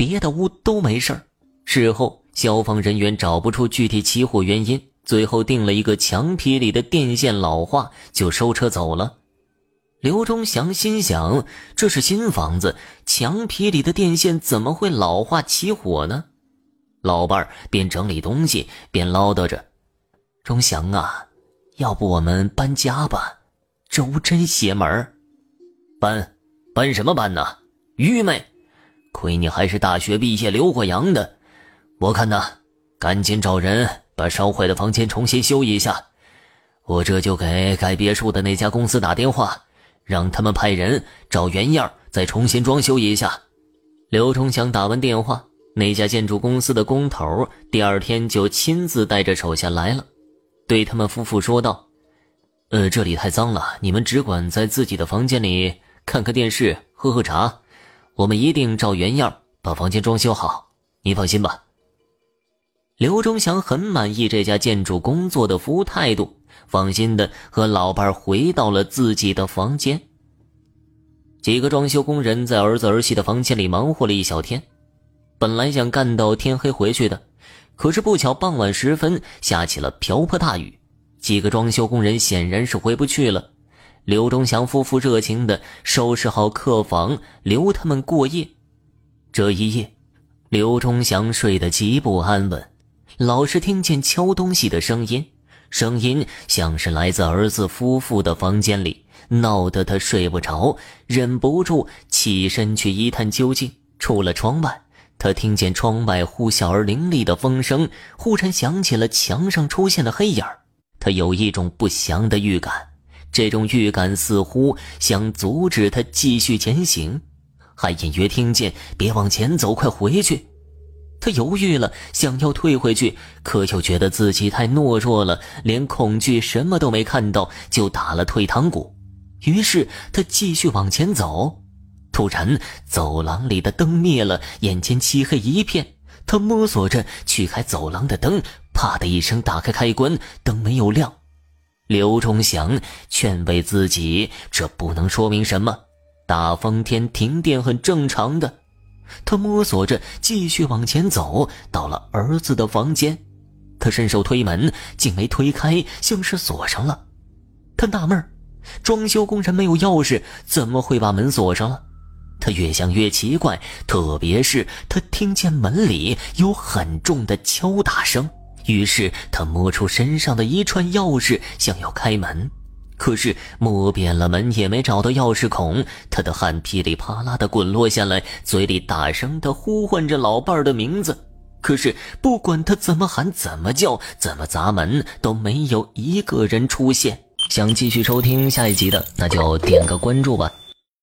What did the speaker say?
别的屋都没事。事后，消防人员找不出具体起火原因，最后定了一个墙皮里的电线老化，就收车走了。刘忠祥心想：这是新房子，墙皮里的电线怎么会老化起火呢？老伴儿边整理东西边唠叨着：“忠祥啊，要不我们搬家吧？这屋真邪门搬，搬什么搬呢？愚昧！亏你还是大学毕业留过洋的。我看呐，赶紧找人把烧坏的房间重新修一下。我这就给盖别墅的那家公司打电话，让他们派人找原样再重新装修一下。”刘忠祥打完电话。那家建筑公司的工头第二天就亲自带着手下来了，对他们夫妇说道：“呃，这里太脏了，你们只管在自己的房间里看看电视、喝喝茶，我们一定照原样把房间装修好。你放心吧。”刘忠祥很满意这家建筑工作的服务态度，放心的和老伴回到了自己的房间。几个装修工人在儿子儿媳的房间里忙活了一小天。本来想干到天黑回去的，可是不巧傍晚时分下起了瓢泼大雨，几个装修工人显然是回不去了。刘忠祥夫妇热情地收拾好客房，留他们过夜。这一夜，刘忠祥睡得极不安稳，老是听见敲东西的声音，声音像是来自儿子夫妇的房间里，闹得他睡不着，忍不住起身去一探究竟。出了窗外。他听见窗外呼啸而凌厉的风声，忽然想起了墙上出现的黑影他有一种不祥的预感，这种预感似乎想阻止他继续前行，还隐约听见“别往前走，快回去”。他犹豫了，想要退回去，可又觉得自己太懦弱了，连恐惧什么都没看到，就打了退堂鼓。于是他继续往前走。突然，走廊里的灯灭了，眼前漆黑一片。他摸索着去开走廊的灯，啪的一声打开开关，灯没有亮。刘忠祥劝慰自己，这不能说明什么，大风天停电很正常的。他摸索着继续往前走，到了儿子的房间，他伸手推门，竟没推开，像是锁上了。他纳闷装修工人没有钥匙，怎么会把门锁上了？他越想越奇怪，特别是他听见门里有很重的敲打声。于是他摸出身上的一串钥匙，想要开门，可是摸遍了门也没找到钥匙孔。他的汗噼里啪啦的滚落下来，嘴里大声的呼唤着老伴儿的名字。可是不管他怎么喊、怎么叫、怎么砸门，都没有一个人出现。想继续收听下一集的，那就点个关注吧。